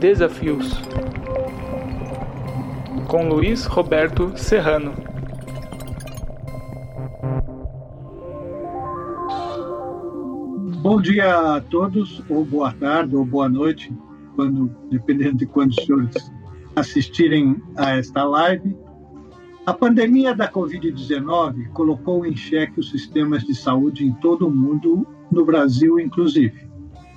Desafios com Luiz Roberto Serrano. Bom dia a todos, ou boa tarde, ou boa noite, quando, dependendo de quando os senhores assistirem a esta live. A pandemia da Covid-19 colocou em xeque os sistemas de saúde em todo o mundo, no Brasil inclusive.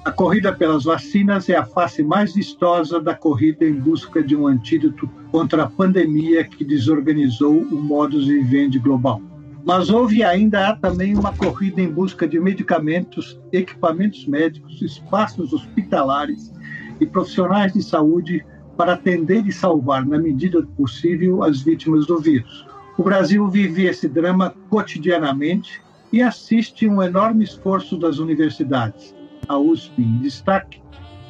A corrida pelas vacinas é a face mais vistosa da corrida em busca de um antídoto contra a pandemia que desorganizou o modus vivendi global. Mas houve ainda há também uma corrida em busca de medicamentos, equipamentos médicos, espaços hospitalares e profissionais de saúde para atender e salvar, na medida do possível, as vítimas do vírus. O Brasil vive esse drama cotidianamente e assiste um enorme esforço das universidades, a USP em destaque,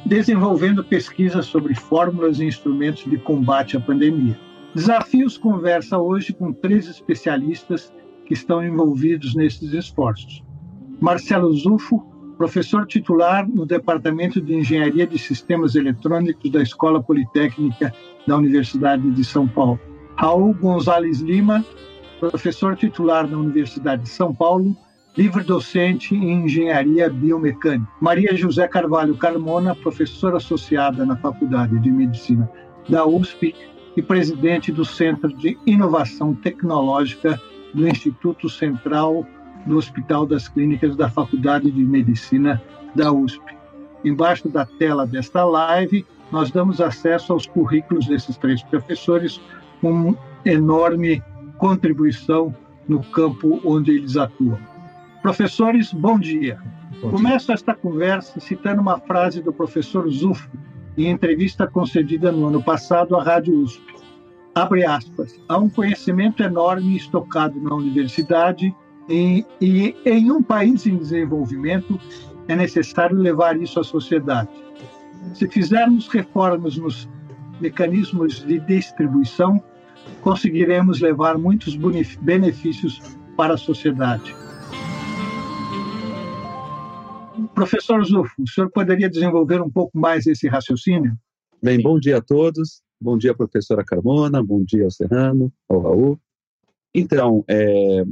desenvolvendo pesquisas sobre fórmulas e instrumentos de combate à pandemia. Desafios conversa hoje com três especialistas que estão envolvidos nesses esforços. Marcelo Zufo, professor titular no Departamento de Engenharia de Sistemas Eletrônicos da Escola Politécnica da Universidade de São Paulo. Raul Gonzalez Lima, professor titular na Universidade de São Paulo, livre-docente em Engenharia Biomecânica. Maria José Carvalho Carmona, professora associada na Faculdade de Medicina da USP e presidente do Centro de Inovação Tecnológica do Instituto Central do Hospital das Clínicas da Faculdade de Medicina da USP. Embaixo da tela desta live, nós damos acesso aos currículos desses três professores com enorme contribuição no campo onde eles atuam. Professores, bom dia. Bom Começo dia. esta conversa citando uma frase do professor Zufo, em entrevista concedida no ano passado à Rádio USP abre aspas, há um conhecimento enorme estocado na universidade e, e em um país em desenvolvimento é necessário levar isso à sociedade. Se fizermos reformas nos mecanismos de distribuição, conseguiremos levar muitos benefícios para a sociedade. Professor Zufo, o senhor poderia desenvolver um pouco mais esse raciocínio? Bem, bom dia a todos. Bom dia, professora Carmona. Bom dia ao Serrano, ao Raul. Então, é,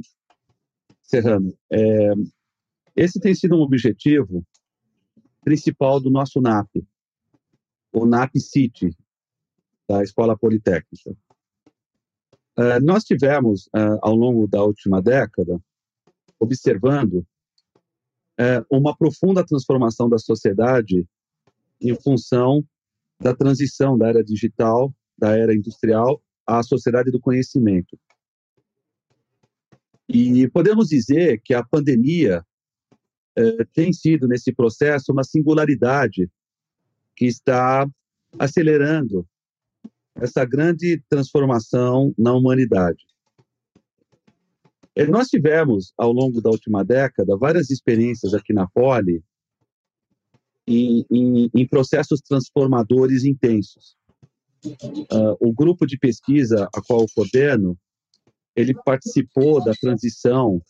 Serrano, é, esse tem sido um objetivo principal do nosso NAP, o NAP City, da Escola Politécnica. Uh, nós tivemos, uh, ao longo da última década, observando uh, uma profunda transformação da sociedade em função da transição da era digital, da era industrial, à sociedade do conhecimento. E podemos dizer que a pandemia eh, tem sido, nesse processo, uma singularidade que está acelerando essa grande transformação na humanidade. Eh, nós tivemos, ao longo da última década, várias experiências aqui na Poli em, em, em processos transformadores intensos. Uh, o grupo de pesquisa a qual eu coordeno, ele participou da transição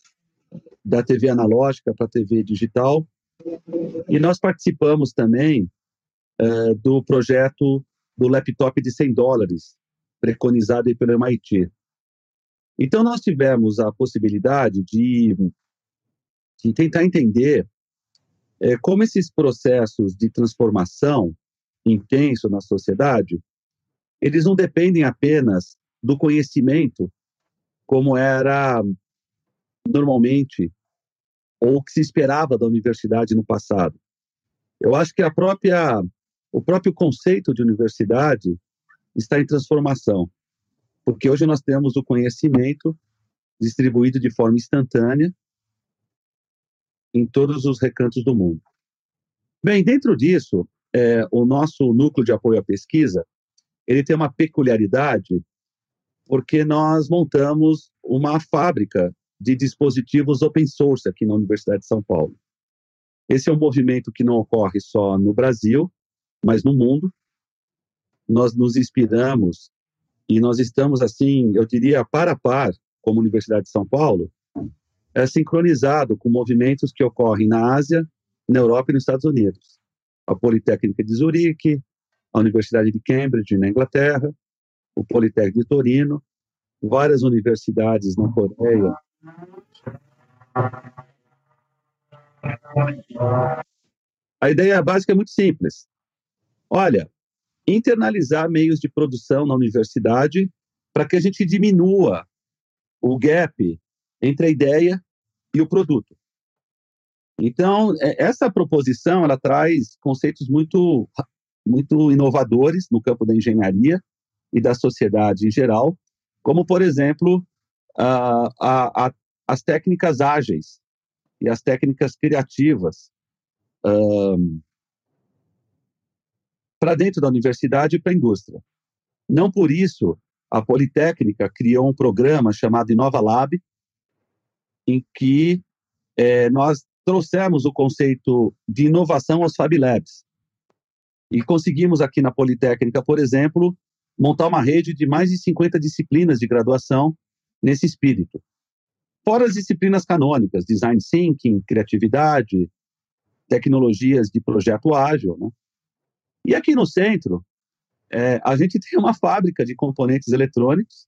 da TV analógica para a TV digital e nós participamos também uh, do projeto do laptop de 100 dólares, preconizado pelo MIT. Então, nós tivemos a possibilidade de, de tentar entender é, como esses processos de transformação intenso na sociedade, eles não dependem apenas do conhecimento, como era normalmente ou que se esperava da universidade no passado. Eu acho que a própria o próprio conceito de universidade está em transformação, porque hoje nós temos o conhecimento distribuído de forma instantânea em todos os recantos do mundo. Bem, dentro disso, é, o nosso núcleo de apoio à pesquisa, ele tem uma peculiaridade, porque nós montamos uma fábrica de dispositivos open source aqui na Universidade de São Paulo. Esse é um movimento que não ocorre só no Brasil, mas no mundo. Nós nos inspiramos e nós estamos, assim, eu diria, par a par, como Universidade de São Paulo, é sincronizado com movimentos que ocorrem na Ásia, na Europa e nos Estados Unidos. a Politécnica de Zurique, a Universidade de Cambridge, na Inglaterra, o Politécnico de Torino, várias universidades na Coreia. A ideia básica é muito simples. Olha, internalizar meios de produção na universidade para que a gente diminua o gap entre a ideia e o produto. Então, é, essa proposição ela traz conceitos muito muito inovadores no campo da engenharia e da sociedade em geral, como por exemplo a, a, a, as técnicas ágeis e as técnicas criativas um, para dentro da universidade e para a indústria. Não por isso a Politécnica criou um programa chamado Inova Lab, em que é, nós trouxemos o conceito de inovação aos Fab Labs. E conseguimos aqui na Politécnica, por exemplo, montar uma rede de mais de 50 disciplinas de graduação nesse espírito. Fora as disciplinas canônicas, design thinking, criatividade, tecnologias de projeto ágil. Né? E aqui no centro, é, a gente tem uma fábrica de componentes eletrônicos.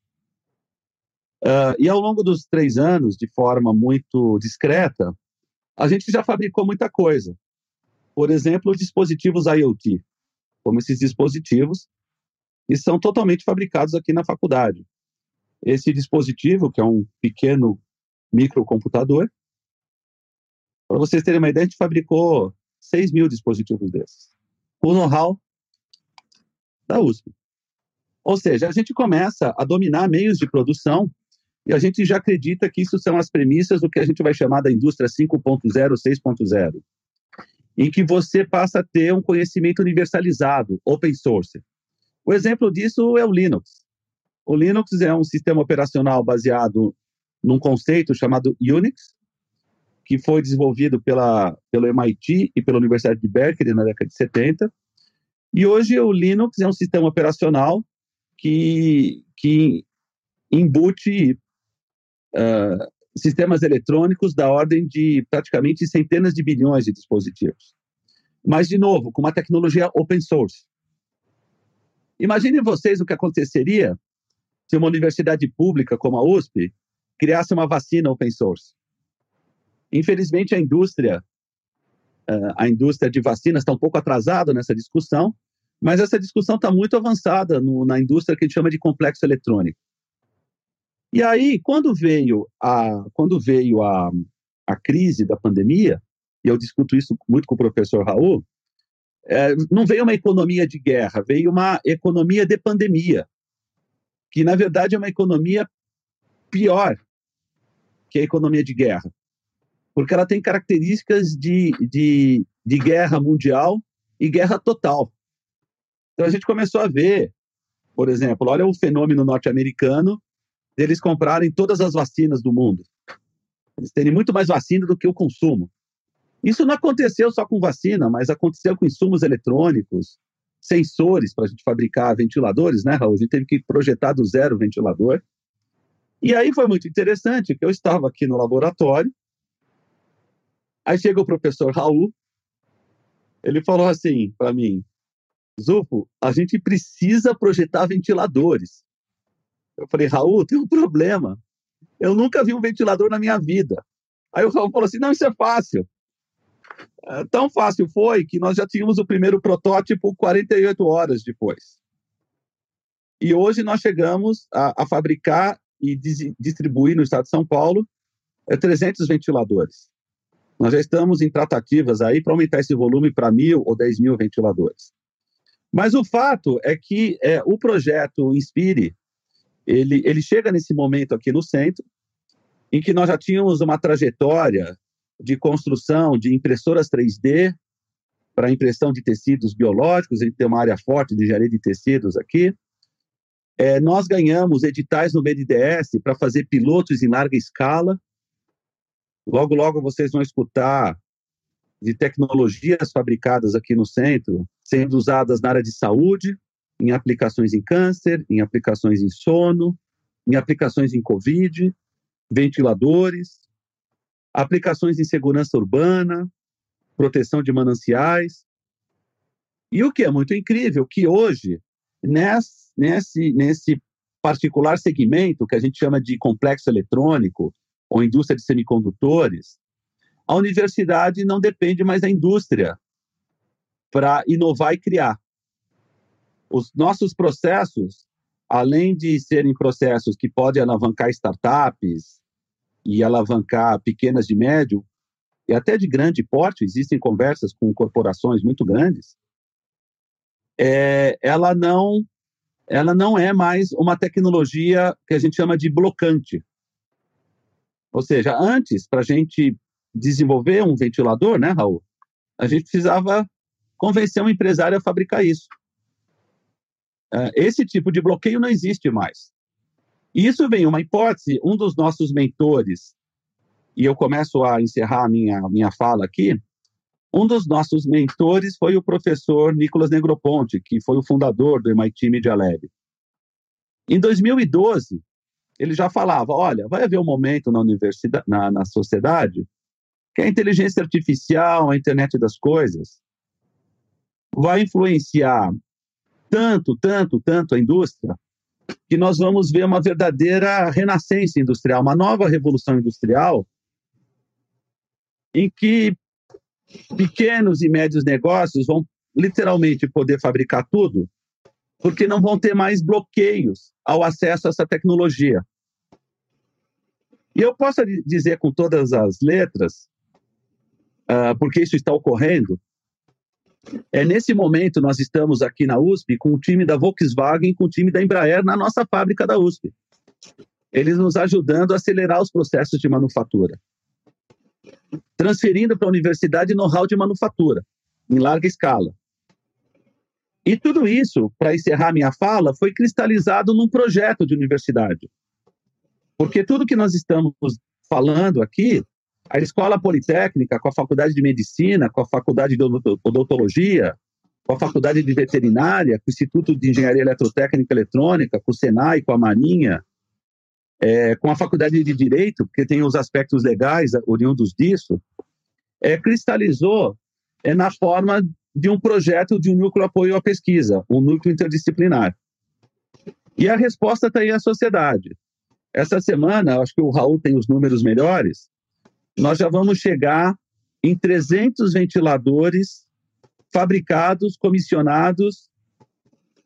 Uh, e ao longo dos três anos, de forma muito discreta, a gente já fabricou muita coisa. Por exemplo, dispositivos IoT, como esses dispositivos, e são totalmente fabricados aqui na faculdade. Esse dispositivo, que é um pequeno microcomputador, para vocês terem uma ideia, a gente fabricou 6 mil dispositivos desses. O know-how da USP. Ou seja, a gente começa a dominar meios de produção e a gente já acredita que isso são as premissas do que a gente vai chamar da indústria 5.0, 6.0, em que você passa a ter um conhecimento universalizado, open source. O exemplo disso é o Linux. O Linux é um sistema operacional baseado num conceito chamado Unix, que foi desenvolvido pela, pelo MIT e pela Universidade de Berkeley na década de 70. E hoje o Linux é um sistema operacional que, que embute uh, sistemas eletrônicos da ordem de praticamente centenas de bilhões de dispositivos. Mas, de novo, com uma tecnologia open source. Imaginem vocês o que aconteceria se uma universidade pública como a USP criasse uma vacina open source. Infelizmente, a indústria, uh, a indústria de vacinas está um pouco atrasada nessa discussão, mas essa discussão está muito avançada no, na indústria que a gente chama de complexo eletrônico. E aí, quando veio a, quando veio a, a crise da pandemia, e eu discuto isso muito com o professor Raul, é, não veio uma economia de guerra, veio uma economia de pandemia, que na verdade é uma economia pior que a economia de guerra porque ela tem características de, de, de guerra mundial e guerra total. Então a gente começou a ver, por exemplo, olha o fenômeno norte-americano deles comprarem todas as vacinas do mundo. Eles terem muito mais vacina do que o consumo. Isso não aconteceu só com vacina, mas aconteceu com insumos eletrônicos, sensores para a gente fabricar ventiladores, né, Raul? A gente teve que projetar do zero o ventilador. E aí foi muito interessante que eu estava aqui no laboratório Aí chega o professor Raul, ele falou assim para mim, Zufo, a gente precisa projetar ventiladores. Eu falei, Raul, tem um problema. Eu nunca vi um ventilador na minha vida. Aí o Raul falou assim, não, isso é fácil. É, tão fácil foi que nós já tínhamos o primeiro protótipo 48 horas depois. E hoje nós chegamos a, a fabricar e distribuir no estado de São Paulo é, 300 ventiladores. Nós já estamos em tratativas aí para aumentar esse volume para mil ou dez mil ventiladores. Mas o fato é que é, o projeto Inspire, ele, ele chega nesse momento aqui no centro, em que nós já tínhamos uma trajetória de construção de impressoras 3D para impressão de tecidos biológicos, a gente tem uma área forte de engenharia de tecidos aqui. É, nós ganhamos editais no BNDES para fazer pilotos em larga escala, Logo, logo vocês vão escutar de tecnologias fabricadas aqui no centro sendo usadas na área de saúde, em aplicações em câncer, em aplicações em sono, em aplicações em Covid, ventiladores, aplicações em segurança urbana, proteção de mananciais. E o que é muito incrível, que hoje, nesse, nesse, nesse particular segmento que a gente chama de complexo eletrônico ou indústria de semicondutores, a universidade não depende mais da indústria para inovar e criar. Os nossos processos, além de serem processos que podem alavancar startups e alavancar pequenas de médio e até de grande porte, existem conversas com corporações muito grandes, é, ela não ela não é mais uma tecnologia que a gente chama de blocante. Ou seja, antes, para a gente desenvolver um ventilador, né, Raul, a gente precisava convencer um empresário a fabricar isso. É, esse tipo de bloqueio não existe mais. E isso vem uma hipótese, um dos nossos mentores, e eu começo a encerrar a minha, minha fala aqui, um dos nossos mentores foi o professor Nicolas Negroponte, que foi o fundador do MIT Media Lab. Em 2012, ele já falava: olha, vai haver um momento na universidade, na, na sociedade, que a inteligência artificial, a internet das coisas, vai influenciar tanto, tanto, tanto a indústria, que nós vamos ver uma verdadeira renascença industrial, uma nova revolução industrial, em que pequenos e médios negócios vão literalmente poder fabricar tudo, porque não vão ter mais bloqueios ao acesso a essa tecnologia. E eu posso dizer com todas as letras, uh, porque isso está ocorrendo, é nesse momento nós estamos aqui na USP com o time da Volkswagen, com o time da Embraer na nossa fábrica da USP. Eles nos ajudando a acelerar os processos de manufatura transferindo para a universidade know-how de manufatura, em larga escala. E tudo isso, para encerrar minha fala, foi cristalizado num projeto de universidade. Porque tudo que nós estamos falando aqui, a Escola Politécnica, com a Faculdade de Medicina, com a Faculdade de Odontologia, com a Faculdade de Veterinária, com o Instituto de Engenharia Eletrotécnica e Eletrônica, com o Senai, com a Marinha, é, com a faculdade de direito, porque tem os aspectos legais oriundos disso, é, cristalizou é, na forma de um projeto de um núcleo apoio à pesquisa, um núcleo interdisciplinar. E a resposta está aí à sociedade. Essa semana, acho que o Raul tem os números melhores, nós já vamos chegar em 300 ventiladores fabricados, comissionados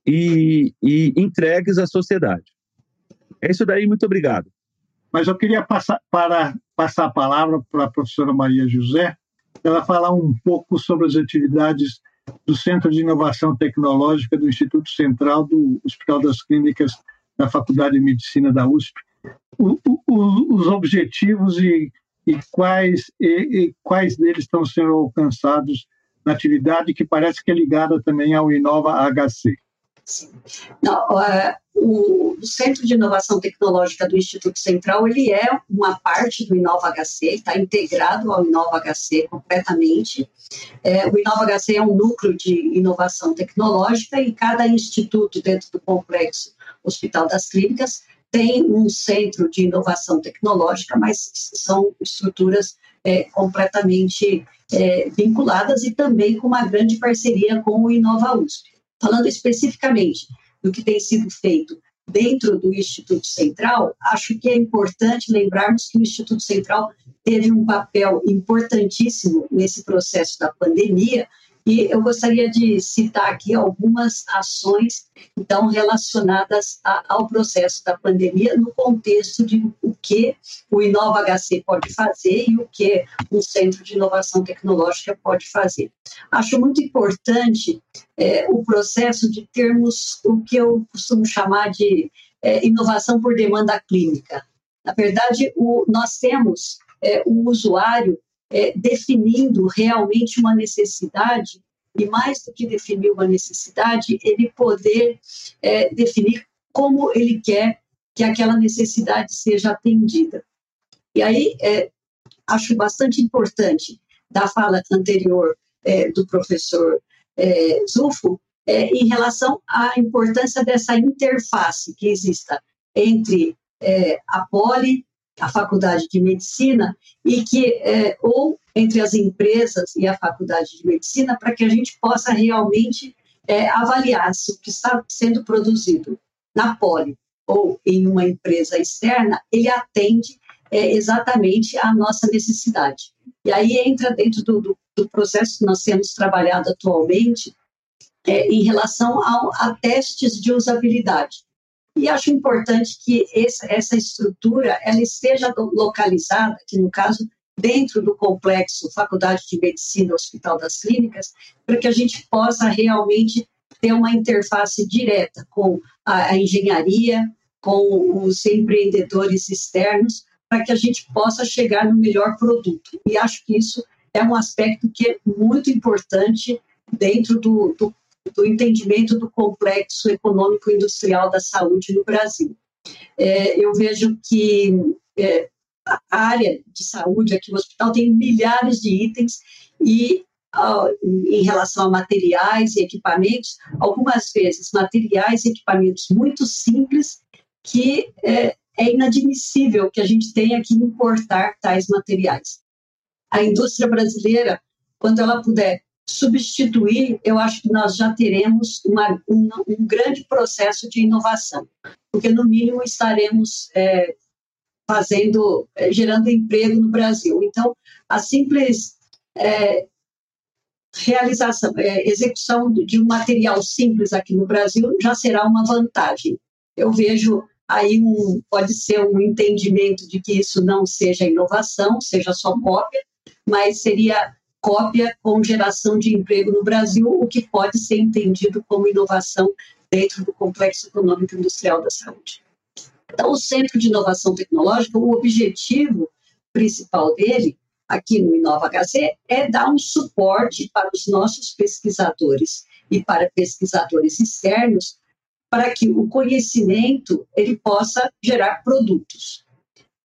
e, e entregues à sociedade. É isso daí, muito obrigado. Mas eu queria passar, para, passar a palavra para a professora Maria José, ela falar um pouco sobre as atividades do Centro de Inovação Tecnológica do Instituto Central do Hospital das Clínicas da Faculdade de Medicina da USP. O, o, os objetivos e, e quais, e, e quais deles estão sendo alcançados na atividade que parece que é ligada também ao Inova HC. Não, uh, o, Centro de Inovação Tecnológica do Instituto Central ele é uma parte do Inova HC, está integrado ao Inova HC completamente. É, o Inova HC é um núcleo de inovação tecnológica e cada instituto dentro do complexo Hospital das Clínicas tem um centro de inovação tecnológica, mas são estruturas é, completamente é, vinculadas e também com uma grande parceria com o Inova USP. Falando especificamente do que tem sido feito dentro do Instituto Central, acho que é importante lembrarmos que o Instituto Central teve um papel importantíssimo nesse processo da pandemia e eu gostaria de citar aqui algumas ações, então, relacionadas a, ao processo da pandemia, no contexto de o que o Inova HC pode fazer e o que o Centro de Inovação Tecnológica pode fazer. Acho muito importante é, o processo de termos o que eu costumo chamar de é, inovação por demanda clínica. Na verdade, o, nós temos é, o usuário é, definindo realmente uma necessidade e mais do que definir uma necessidade, ele poder é, definir como ele quer que aquela necessidade seja atendida. E aí, é, acho bastante importante da fala anterior é, do professor é, Zufo é, em relação à importância dessa interface que exista entre a poli a faculdade de medicina e que é, ou entre as empresas e a faculdade de medicina para que a gente possa realmente é, avaliar se o que está sendo produzido na Poli ou em uma empresa externa ele atende é, exatamente à nossa necessidade. E aí entra dentro do, do, do processo que nós temos trabalhado atualmente é, em relação ao, a testes de usabilidade. E acho importante que essa estrutura ela esteja localizada, que no caso dentro do complexo Faculdade de Medicina Hospital das Clínicas, para que a gente possa realmente ter uma interface direta com a, a engenharia, com os empreendedores externos, para que a gente possa chegar no melhor produto. E acho que isso é um aspecto que é muito importante dentro do, do do entendimento do complexo econômico industrial da saúde no Brasil. É, eu vejo que é, a área de saúde aqui no hospital tem milhares de itens e em relação a materiais e equipamentos, algumas vezes materiais e equipamentos muito simples que é, é inadmissível que a gente tenha que importar tais materiais. A indústria brasileira, quando ela puder substituir, eu acho que nós já teremos uma, um, um grande processo de inovação, porque no mínimo estaremos é, fazendo, é, gerando emprego no Brasil. Então, a simples é, realização, é, execução de um material simples aqui no Brasil já será uma vantagem. Eu vejo aí um, pode ser um entendimento de que isso não seja inovação, seja só cópia, mas seria cópia com geração de emprego no Brasil, o que pode ser entendido como inovação dentro do complexo econômico industrial da saúde. Então, o Centro de Inovação Tecnológica, o objetivo principal dele, aqui no Inova HC, é dar um suporte para os nossos pesquisadores e para pesquisadores externos, para que o conhecimento ele possa gerar produtos.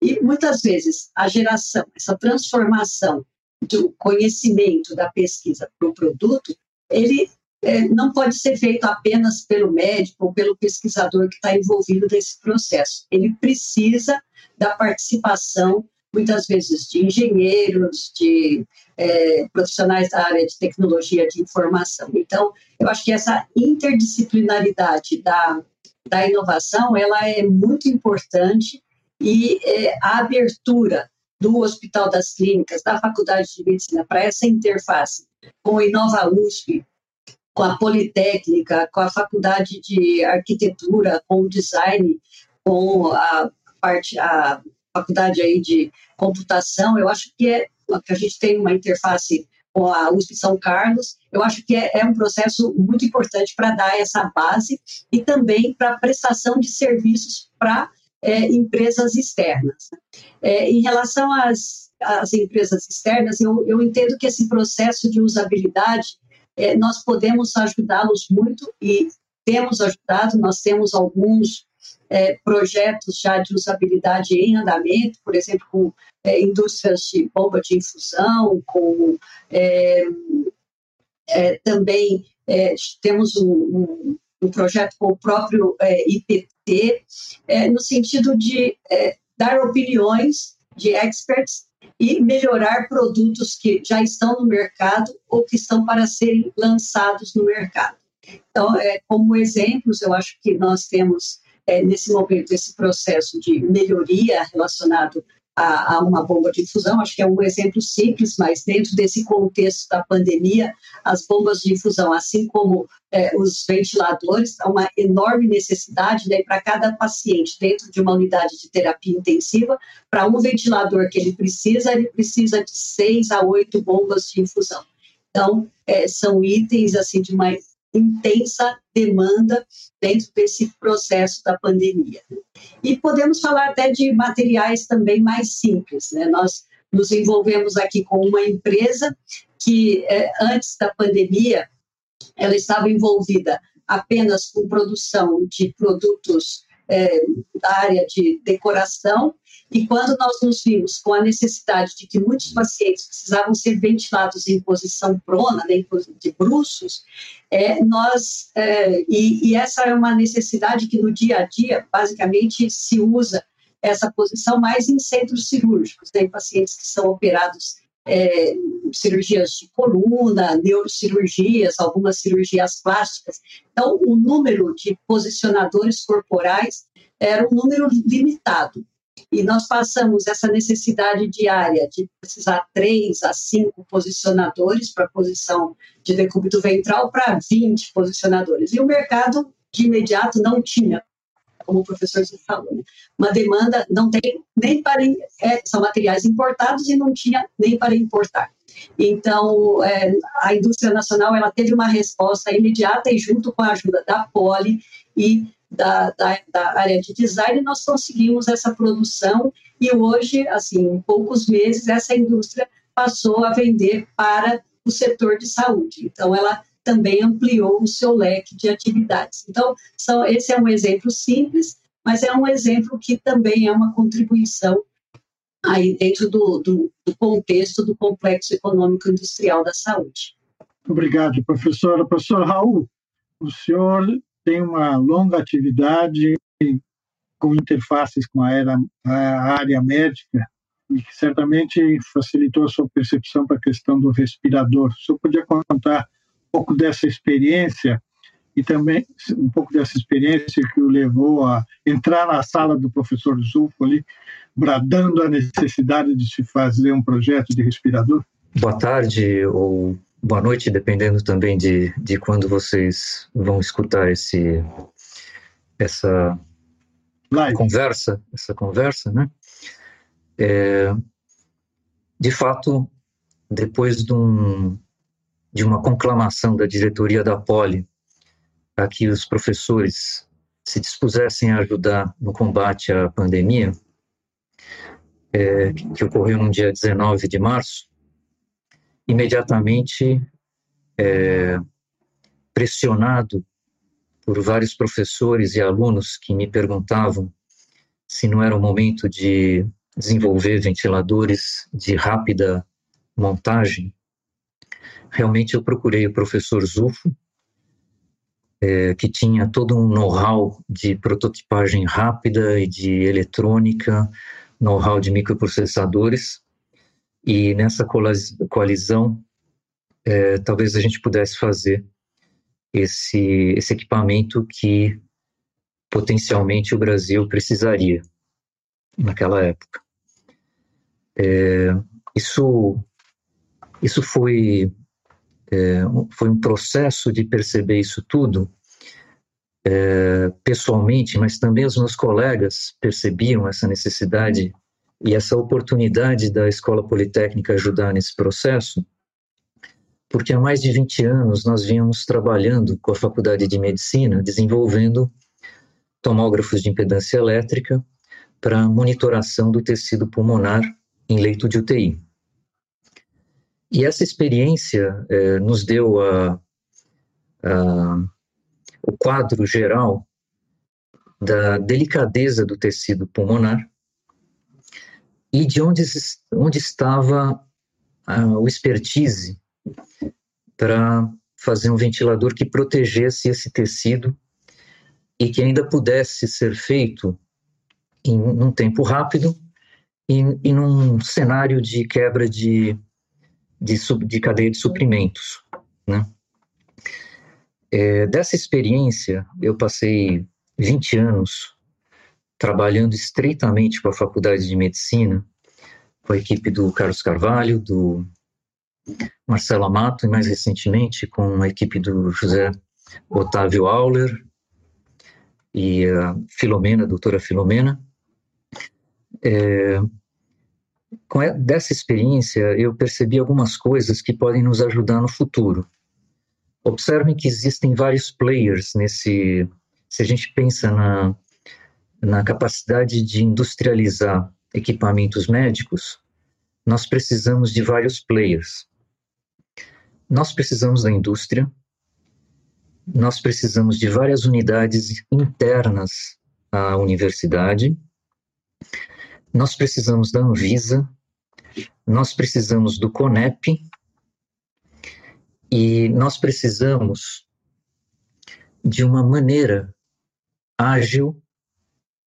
E muitas vezes a geração, essa transformação do conhecimento da pesquisa para o produto, ele é, não pode ser feito apenas pelo médico ou pelo pesquisador que está envolvido nesse processo. Ele precisa da participação, muitas vezes, de engenheiros, de é, profissionais da área de tecnologia de informação. Então, eu acho que essa interdisciplinaridade da, da inovação, ela é muito importante e é, a abertura do Hospital das Clínicas, da Faculdade de Medicina, para essa interface com o Inova USP, com a Politécnica, com a Faculdade de Arquitetura, com o Design, com a parte, a Faculdade aí de Computação, eu acho que é que a gente tem uma interface com a USP São Carlos, eu acho que é, é um processo muito importante para dar essa base e também para prestação de serviços para é, empresas externas. É, em relação às, às empresas externas, eu, eu, entendo que esse processo de usabilidade, é, nós podemos ajudá-los muito e temos ajudado, nós temos alguns é, projetos já de usabilidade em andamento, por exemplo, com é, indústrias de bomba de infusão, com é, também temos um, um um projeto com o próprio é, IPT, é, no sentido de é, dar opiniões de experts e melhorar produtos que já estão no mercado ou que estão para serem lançados no mercado. Então, é, como exemplos, eu acho que nós temos é, nesse momento esse processo de melhoria relacionado a, a, uma bomba de infusão. Acho que é um exemplo simples, mas dentro desse contexto da pandemia, as bombas de infusão, assim como é, os ventiladores, há uma enorme necessidade né, para cada paciente dentro de uma unidade de terapia intensiva. Para um ventilador que ele precisa, ele precisa de seis a oito bombas de infusão. Então, é, são itens assim de uma intensa demanda dentro desse processo da pandemia. E podemos falar até de materiais também mais simples. Né? Nós nos envolvemos aqui com uma empresa que, é, antes da pandemia, ela estava envolvida apenas com produção de produtos é, da área de decoração e quando nós nos vimos com a necessidade de que muitos pacientes precisavam ser ventilados em posição prona, né, de bruços, é, nós é, e, e, essa é uma necessidade que no dia a dia basicamente se usa essa posição mais em centros cirúrgicos, tem pacientes que são operados é, cirurgias de coluna, neurocirurgias, algumas cirurgias plásticas. Então, o número de posicionadores corporais era um número limitado. E nós passamos essa necessidade diária de precisar três a cinco posicionadores para a posição de decúbito ventral para 20 posicionadores. E o mercado de imediato não tinha, como o professor falou, né? uma demanda não tem nem para é, são materiais importados e não tinha nem para importar. Então, é, a indústria nacional ela teve uma resposta imediata e junto com a ajuda da Poli e da, da, da, área de design, nós conseguimos essa produção e hoje, assim, em poucos meses, essa indústria passou a vender para o setor de saúde. Então, ela também ampliou o seu leque de atividades. Então, são, esse é um exemplo simples, mas é um exemplo que também é uma contribuição aí dentro do, do, do contexto do complexo econômico industrial da saúde. Obrigado, professora. Professor Raul, o senhor tem uma longa atividade com interfaces com a, era, a área médica e que certamente facilitou a sua percepção para a questão do respirador. O senhor podia contar pouco dessa experiência e também um pouco dessa experiência que o levou a entrar na sala do professor Zulfo ali, bradando a necessidade de se fazer um projeto de respirador? Boa tarde ou boa noite, dependendo também de, de quando vocês vão escutar esse, essa Live. conversa, essa conversa, né? É, de fato, depois de, um, de uma conclamação da diretoria da Poli para que os professores se dispusessem a ajudar no combate à pandemia, é, que ocorreu no dia 19 de março, imediatamente é, pressionado por vários professores e alunos que me perguntavam se não era o momento de desenvolver ventiladores de rápida montagem, realmente eu procurei o professor Zufo, é, que tinha todo um know-how de prototipagem rápida e de eletrônica, know-how de microprocessadores, e nessa coalizão, é, talvez a gente pudesse fazer esse, esse equipamento que potencialmente o Brasil precisaria naquela época. É, isso, isso foi, é, foi um processo de perceber isso tudo é, pessoalmente, mas também os meus colegas percebiam essa necessidade e essa oportunidade da Escola Politécnica ajudar nesse processo, porque há mais de 20 anos nós vínhamos trabalhando com a Faculdade de Medicina, desenvolvendo tomógrafos de impedância elétrica para monitoração do tecido pulmonar em leito de UTI. E essa experiência eh, nos deu a, a, o quadro geral da delicadeza do tecido pulmonar e de onde, onde estava o expertise para fazer um ventilador que protegesse esse tecido e que ainda pudesse ser feito em um tempo rápido e, e num cenário de quebra de, de, sub, de cadeia de suprimentos. Né? É, dessa experiência, eu passei 20 anos trabalhando estreitamente com a Faculdade de Medicina, com a equipe do Carlos Carvalho, do Marcelo Amato e mais recentemente com a equipe do José Otávio Auler e a Filomena, a doutora Filomena. É, com dessa experiência, eu percebi algumas coisas que podem nos ajudar no futuro. Observem que existem vários players nesse. Se a gente pensa na, na capacidade de industrializar equipamentos médicos, nós precisamos de vários players. Nós precisamos da indústria, nós precisamos de várias unidades internas à universidade, nós precisamos da Anvisa, nós precisamos do CONEP e nós precisamos de uma maneira ágil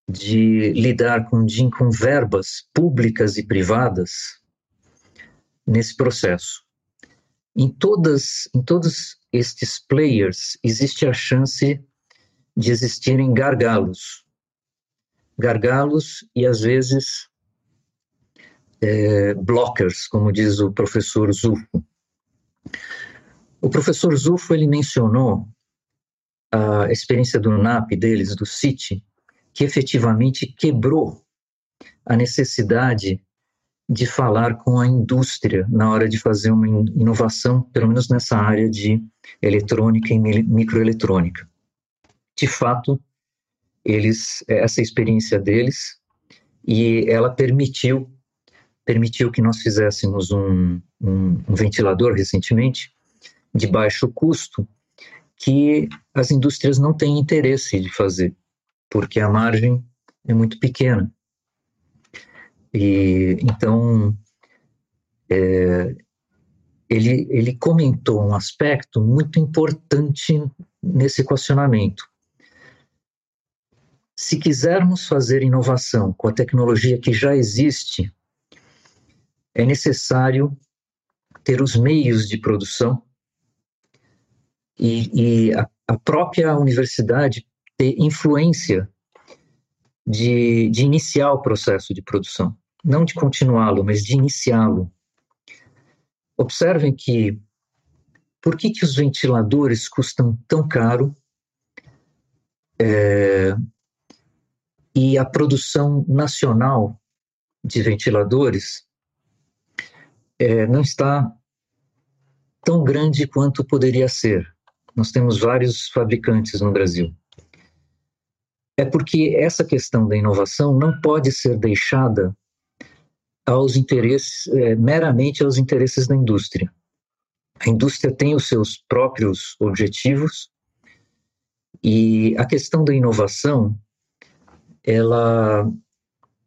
de lidar com, de, com verbas públicas e privadas nesse processo. Em, todas, em todos estes players existe a chance de existirem gargalos. Gargalos e, às vezes, é, blockers, como diz o professor Zufo. O professor Zufo ele mencionou a experiência do NAP deles, do CIT, que efetivamente quebrou a necessidade de falar com a indústria na hora de fazer uma inovação, pelo menos nessa área de eletrônica e microeletrônica. De fato, eles essa experiência deles e ela permitiu permitiu que nós fizéssemos um, um, um ventilador recentemente de baixo custo que as indústrias não têm interesse de fazer, porque a margem é muito pequena. E então é, ele, ele comentou um aspecto muito importante nesse equacionamento. Se quisermos fazer inovação com a tecnologia que já existe, é necessário ter os meios de produção e, e a, a, própria universidade ter influência de, de iniciar o processo de produção, não de continuá-lo, mas de iniciá-lo. Observem que por que, que os ventiladores custam tão caro é, e a produção nacional de ventiladores é, não está tão grande quanto poderia ser. Nós temos vários fabricantes no Brasil. É porque essa questão da inovação não pode ser deixada aos interesses, é, meramente aos interesses da indústria. A indústria tem os seus próprios objetivos e a questão da inovação, ela,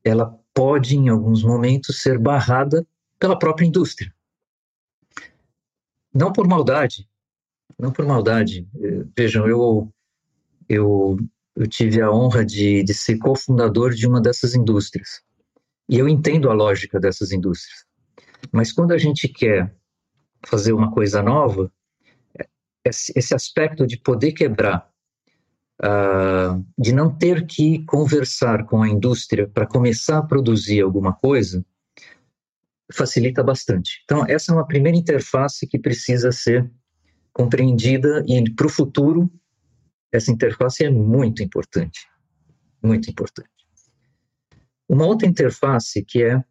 ela pode, em alguns momentos, ser barrada pela própria indústria. Não por maldade, não por maldade. Eh, vejam, eu, eu, eu tive a honra de, de ser cofundador de uma dessas indústrias. E eu entendo a lógica dessas indústrias. Mas quando a gente quer fazer uma coisa nova, esse aspecto de poder quebrar, uh, de não ter que conversar com a indústria para começar a produzir alguma coisa, facilita bastante. Então, essa é uma primeira interface que precisa ser compreendida e para o futuro essa interface é muito importante, muito importante. Uma outra interface que é,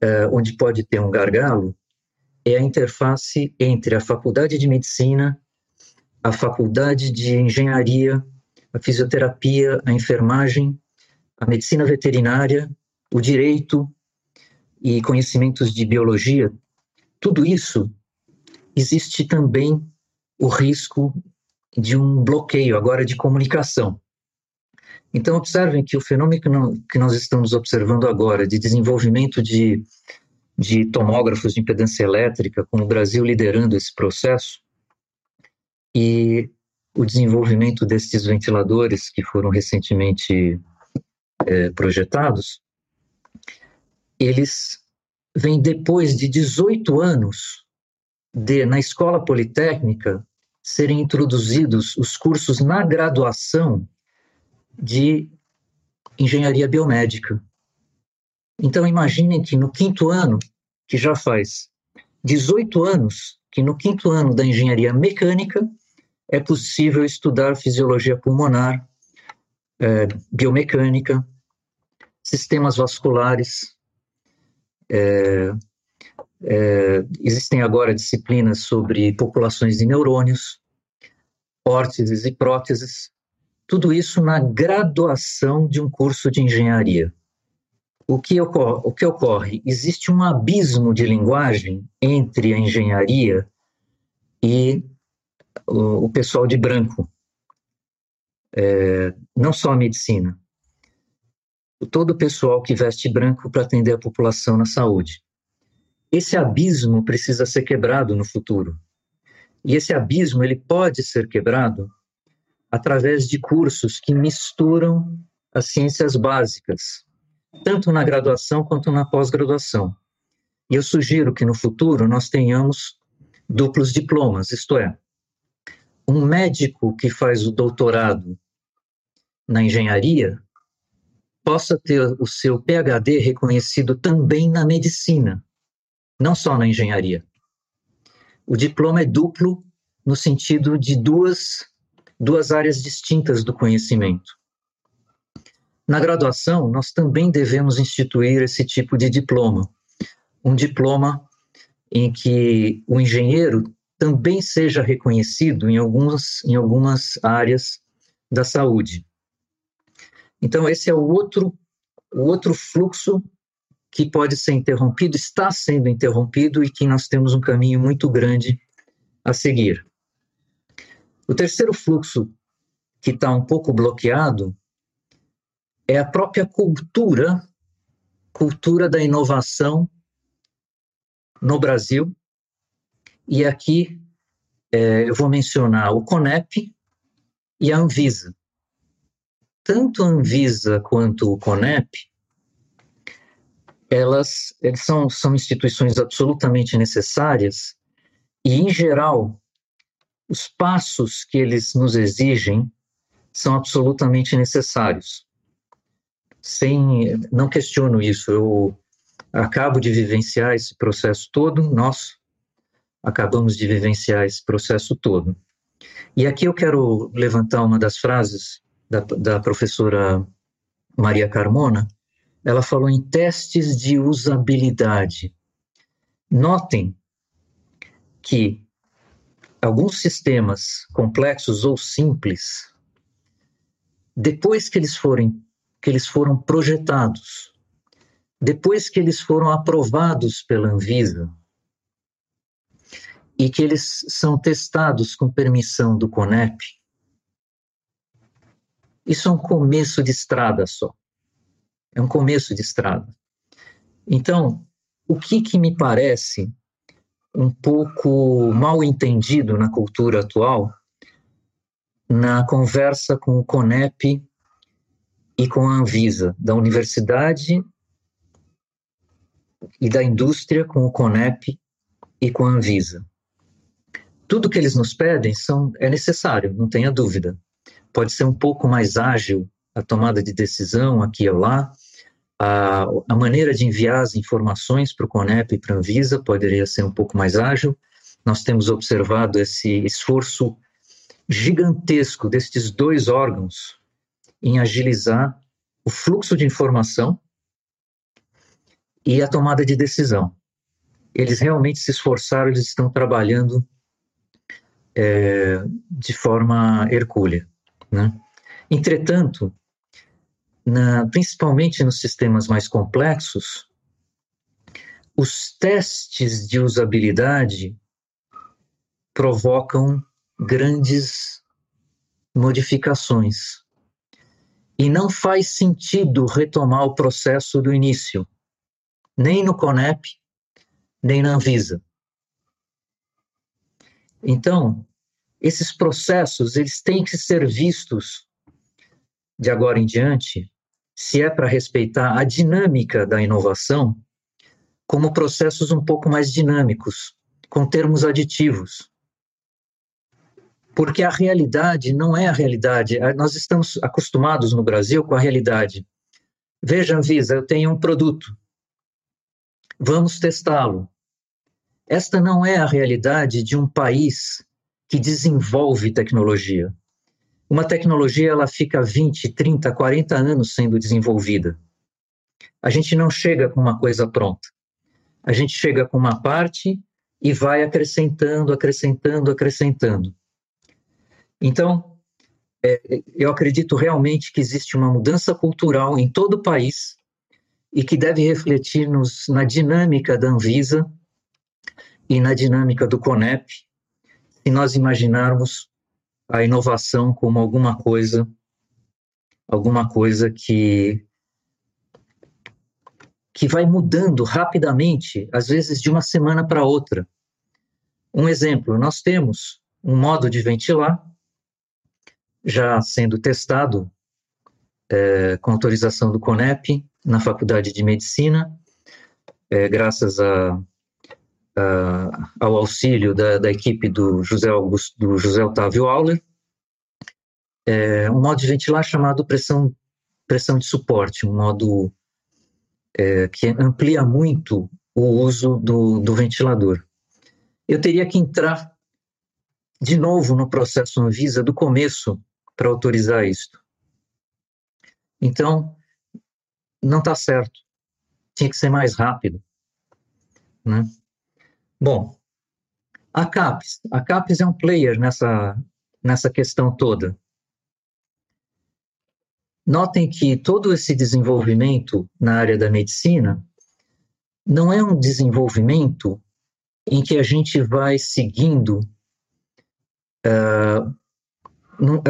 é onde pode ter um gargalo é a interface entre a faculdade de medicina, a faculdade de engenharia, a fisioterapia, a enfermagem, a medicina veterinária, o direito e conhecimentos de biologia. Tudo isso existe também o risco de um bloqueio agora de comunicação. Então, observem que o fenômeno que, nós estamos observando agora, de desenvolvimento de, de tomógrafos de impedância elétrica, com o Brasil liderando esse processo, e o desenvolvimento desses ventiladores que foram recentemente é, projetados, eles vêm depois de 18 anos de, na escola politécnica, serem introduzidos os cursos na graduação de engenharia biomédica. Então, imaginem que no quinto ano, que já faz 18 anos, que no quinto ano da engenharia mecânica é possível estudar fisiologia pulmonar, é, biomecânica, sistemas vasculares, é, é, existem agora disciplinas sobre populações de neurônios, órteses e próteses, tudo isso na graduação de um curso de engenharia. O que, ocorre, o que ocorre? Existe um abismo de linguagem entre a engenharia e o, o pessoal de branco, é, não só a medicina. Todo o pessoal que veste branco para atender a população na saúde. Esse abismo precisa ser quebrado no futuro. E esse abismo ele pode ser quebrado através de cursos que misturam as ciências básicas, tanto na graduação quanto na pós-graduação. E eu sugiro que no futuro nós tenhamos duplos diplomas, isto é, um médico que faz o doutorado na engenharia possa ter o seu PhD reconhecido também na medicina, não só na engenharia. O diploma é duplo no sentido de duas, duas áreas distintas do conhecimento. Na graduação, nós também devemos instituir esse tipo de diploma, um diploma em que o engenheiro também seja reconhecido em, algumas, em algumas áreas da saúde. Então, esse é o outro, o outro fluxo que pode ser interrompido, está sendo interrompido e que nós temos um caminho muito grande a seguir. O terceiro fluxo que está um pouco bloqueado é a própria cultura, cultura da inovação no Brasil. E aqui é, eu vou mencionar o CONEP e a Anvisa tanto a Anvisa quanto o CONEP, elas, elas são, são instituições absolutamente necessárias e, em geral, os passos que eles nos exigem são absolutamente necessários. Sem, não questiono isso, eu acabo de vivenciar esse processo todo, nós acabamos de vivenciar esse processo todo. E aqui eu quero levantar uma das frases da, da professora Maria Carmona, ela falou em testes de usabilidade. Notem que alguns sistemas complexos ou simples, depois que eles forem que eles foram projetados, depois que eles foram aprovados pela Anvisa e que eles são testados com permissão do CONEP, isso é um começo de estrada só. É um começo de estrada. Então, o que, que me parece um pouco mal entendido na cultura atual, na conversa com o CONEP e com a Anvisa, da universidade e da indústria com o CONEP e com a Anvisa. Tudo que eles nos pedem são, é necessário, não tenha dúvida pode ser um pouco mais ágil a tomada de decisão aqui e lá, a, a maneira de enviar as informações para o CONEP e para a Anvisa poderia ser um pouco mais ágil. Nós temos observado esse esforço gigantesco destes dois órgãos em agilizar o fluxo de informação e a tomada de decisão. Eles realmente se esforçaram, eles estão trabalhando é, de forma hercúlea. Né? Entretanto, na, principalmente nos sistemas mais complexos, os testes de usabilidade provocam grandes modificações. E não faz sentido retomar o processo do início, nem no CONEP, nem na Anvisa. Então, esses processos eles têm que ser vistos de agora em diante, se é para respeitar a dinâmica da inovação, como processos um pouco mais dinâmicos, com termos aditivos. Porque a realidade não é a realidade. Nós estamos acostumados no Brasil com a realidade. Veja, Anvisa, eu tenho um produto. Vamos testá-lo. Esta não é a realidade de um país que desenvolve tecnologia. Uma tecnologia ela fica 20, 30, 40 anos sendo desenvolvida. A gente não chega com uma coisa pronta. A gente chega com uma parte e vai acrescentando, acrescentando, acrescentando. Então, é, eu acredito realmente que existe uma mudança cultural em todo o país e que deve refletir nos, na dinâmica da Anvisa e na dinâmica do CONEP, se nós imaginarmos a inovação como alguma coisa, alguma coisa que que vai mudando rapidamente, às vezes de uma semana para outra. Um exemplo, nós temos um modo de ventilar já sendo testado é, com autorização do CONEP, na Faculdade de Medicina, é, graças a, a, ao auxílio da, da, equipe do José, Augusto, do José Otávio Auler, é, um modo de ventilar chamado pressão, pressão de suporte, um modo é, que amplia muito o uso do, do ventilador. Eu teria que entrar de novo no processo Anvisa do começo para autorizar isto. Então, não está certo. Tinha que ser mais rápido. Né? Bom, a CAPES. A CAPES é um player nessa, nessa questão toda. Notem que todo esse desenvolvimento na área da medicina não é um desenvolvimento em que a gente vai seguindo. Uh, não,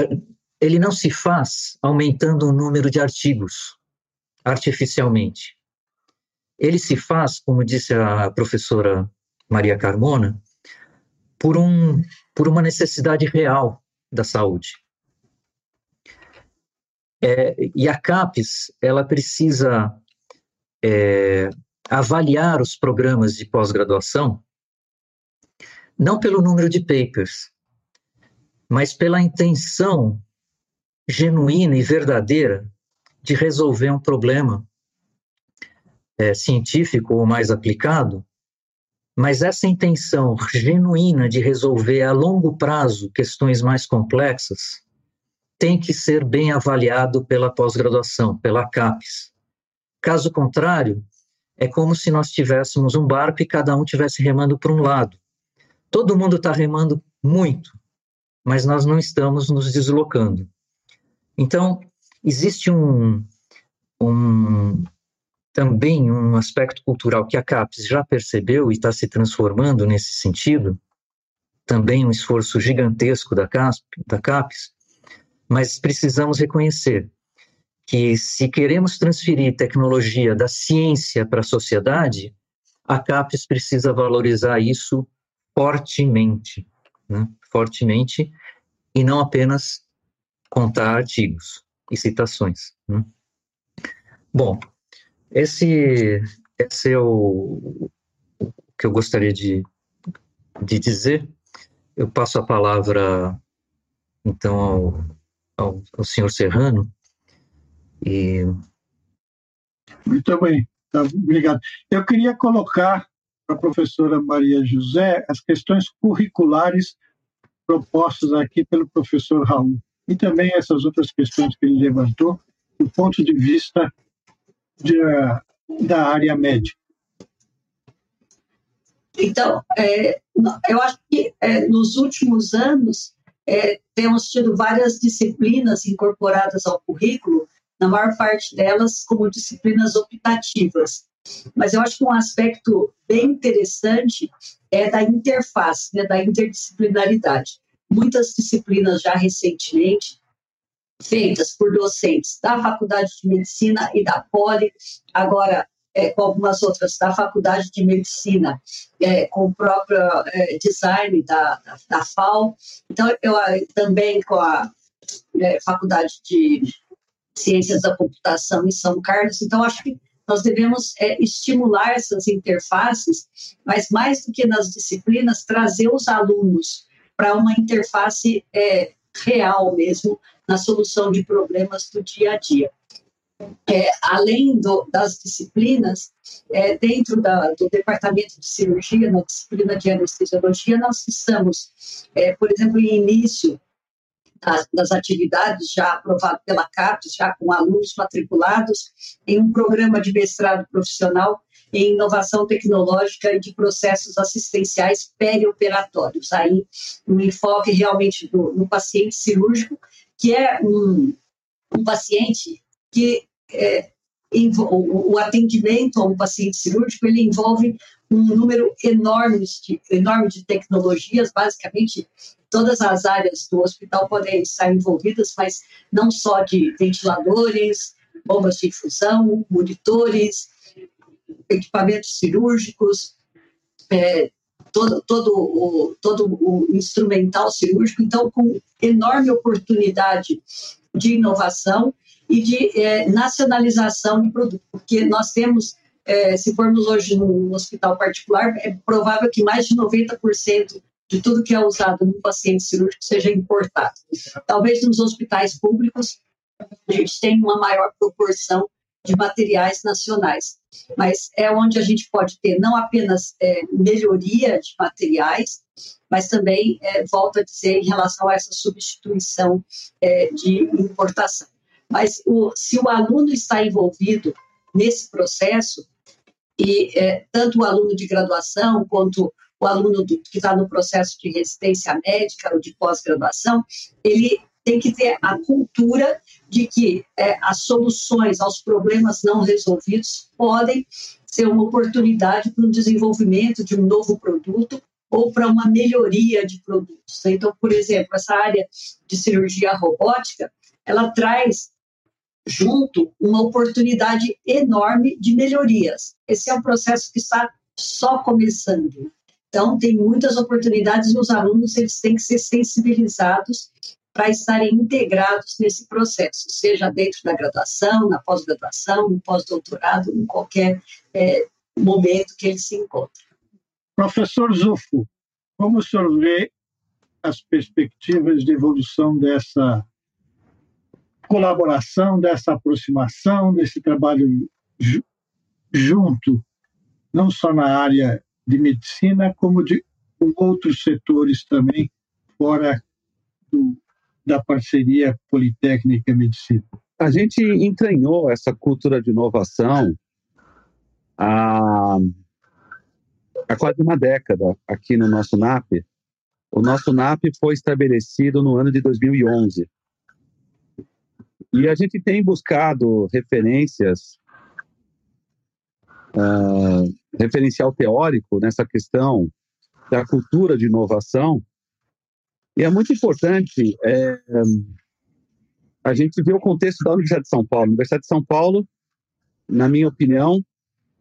ele não se faz aumentando o número de artigos artificialmente. Ele se faz, como disse a professora Maria Carmona, por, um, por uma necessidade real da saúde. É, e a CAPES, ela precisa é, avaliar os programas de pós-graduação não pelo número de papers, mas pela intenção genuína e verdadeira de resolver um problema é, científico ou mais aplicado, mas essa intenção genuína de resolver a longo prazo questões mais complexas tem que ser bem avaliado pela pós-graduação, pela CAPES. Caso contrário, é como se nós tivéssemos um barco e cada um tivesse remando para um lado. Todo mundo está remando muito, mas nós não estamos nos deslocando. Então, existe um, um também um aspecto cultural que a CAPES já percebeu e está se transformando nesse sentido, também um esforço gigantesco da, CASP, da CAPES, mas precisamos reconhecer que se queremos transferir tecnologia da ciência para a sociedade, a CAPES precisa valorizar isso fortemente, né? fortemente, e não apenas contar artigos e citações. Né? Bom, esse, esse é o, o que eu gostaria de, de dizer. Eu passo a palavra, então, ao, ao, ao senhor Serrano, e... Muito bem, tá, obrigado. Eu queria colocar para a professora Maria José as questões curriculares propostas aqui pelo professor Raul e também essas outras questões que ele levantou do ponto de vista de, da área médica. Então, é, eu acho que é, nos últimos anos é, temos tido várias disciplinas incorporadas ao currículo na maior parte delas como disciplinas optativas. Mas eu acho que um aspecto bem interessante é da interface, né, da interdisciplinaridade. Muitas disciplinas já recentemente feitas por docentes da Faculdade de Medicina e da Poli, agora é, com algumas outras da Faculdade de Medicina, é, com o próprio é, design da, da, da, FAO, então eu também com a é, Faculdade de Ciências da Computação em São Carlos. Então, acho que nós devemos é, estimular essas interfaces, mas mais do que nas disciplinas, trazer os alunos para uma interface é, real mesmo na solução de problemas do dia a dia. É, além do, das disciplinas, é, dentro da, do departamento de cirurgia, na disciplina de anestesiologia, nós estamos, é, por exemplo, em início das, das atividades já aprovado pela CAPES, já com alunos matriculados, em um programa de mestrado profissional em inovação tecnológica e de processos assistenciais perioperatórios. Aí, um enfoque realmente do, no paciente cirúrgico, que é um, um paciente que é, o, atendimento a um paciente cirúrgico ele envolve um número enorme de, enorme de tecnologias, basicamente todas as áreas do hospital podem estar envolvidas, mas não só de ventiladores, bombas de infusão, monitores, equipamentos cirúrgicos, é, todo, todo, o, todo o instrumental cirúrgico, então com enorme oportunidade de inovação e de é, nacionalização do produto, porque nós temos, é, se formos hoje num hospital particular, é provável que mais de 90% de tudo que é usado no paciente cirúrgico seja importado. Talvez nos hospitais públicos a gente tenha uma maior proporção de materiais nacionais, mas é onde a gente pode ter não apenas é, melhoria de materiais, mas também, é, volto a dizer, em relação a essa substituição é, de importação. Mas o, se o aluno está envolvido nesse processo, e é, tanto o aluno de graduação quanto o aluno do, que está no processo de residência médica ou de pós-graduação, ele tem que ter a cultura de que é, as soluções aos problemas não resolvidos podem ser uma oportunidade para o desenvolvimento de um novo produto ou para uma melhoria de produtos. Então, por exemplo, essa área de cirurgia robótica, ela traz junto uma oportunidade enorme de melhorias. Esse é um processo que está só começando. Então, tem muitas oportunidades e os alunos eles têm que ser sensibilizados para estarem integrados nesse processo, seja dentro da graduação, na pós-graduação, no pós-doutorado, em qualquer é, momento que ele se encontre. Professor Zufo, como o senhor vê as perspectivas de evolução dessa colaboração, dessa aproximação, desse trabalho junto, não só na área de medicina, como de outros setores também, fora do, da parceria Politécnica Medicina? A gente entranhou essa cultura de inovação há, há quase uma década aqui no nosso NAP. O nosso NAP foi estabelecido no ano de 2011. E a gente tem buscado referências uh, referencial teórico nessa questão da cultura de inovação. E é muito importante é, a gente ver o contexto da Universidade de São Paulo. A Universidade de São Paulo, na minha opinião,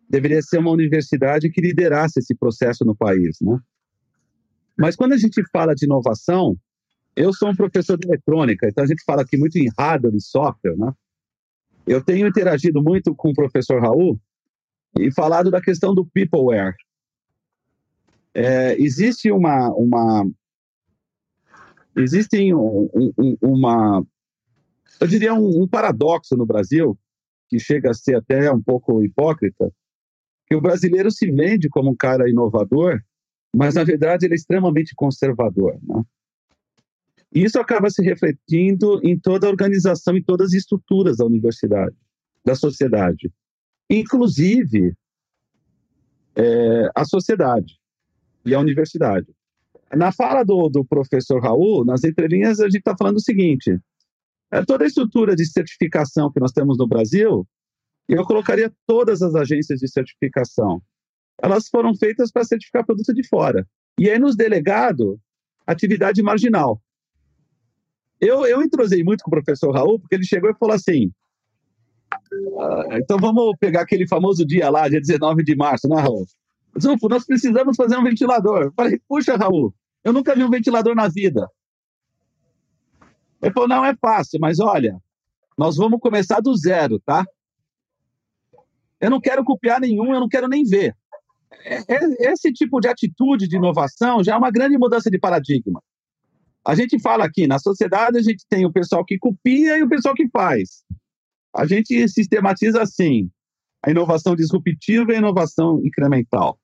deveria ser uma universidade que liderasse esse processo no país, né? Mas quando a gente fala de inovação, eu sou um professor de eletrônica, então a gente fala aqui muito em hardware e software, né? Eu tenho interagido muito com o professor Raul e falado da questão do peopleware. É, existe uma, uma existe um, um, uma, eu diria um, um, paradoxo no Brasil que chega a ser até um pouco hipócrita, que o brasileiro se vende como um cara inovador, mas na verdade ele é extremamente conservador, né? E isso acaba se refletindo em toda a organização, em todas as estruturas da universidade, da sociedade inclusive é, a sociedade e a universidade. Na fala do, do professor Raul, nas entrelinhas, a gente está falando o seguinte: é, toda a estrutura de certificação que nós temos no Brasil, eu colocaria todas as agências de certificação. Elas foram feitas para certificar produto de fora. E aí, nos delegados, atividade marginal. Eu, eu entrosei muito com o professor Raul, porque ele chegou e falou assim: ah, então vamos pegar aquele famoso dia lá, dia 19 de março, né, Raul? Zufo, nós precisamos fazer um ventilador. Eu falei, puxa, Raul, eu nunca vi um ventilador na vida. Ele falou, não é fácil, mas olha, nós vamos começar do zero, tá? Eu não quero copiar nenhum, eu não quero nem ver. Esse tipo de atitude de inovação já é uma grande mudança de paradigma. A gente fala aqui, na sociedade a gente tem o pessoal que copia e o pessoal que faz. A gente sistematiza assim: a inovação disruptiva e a inovação incremental.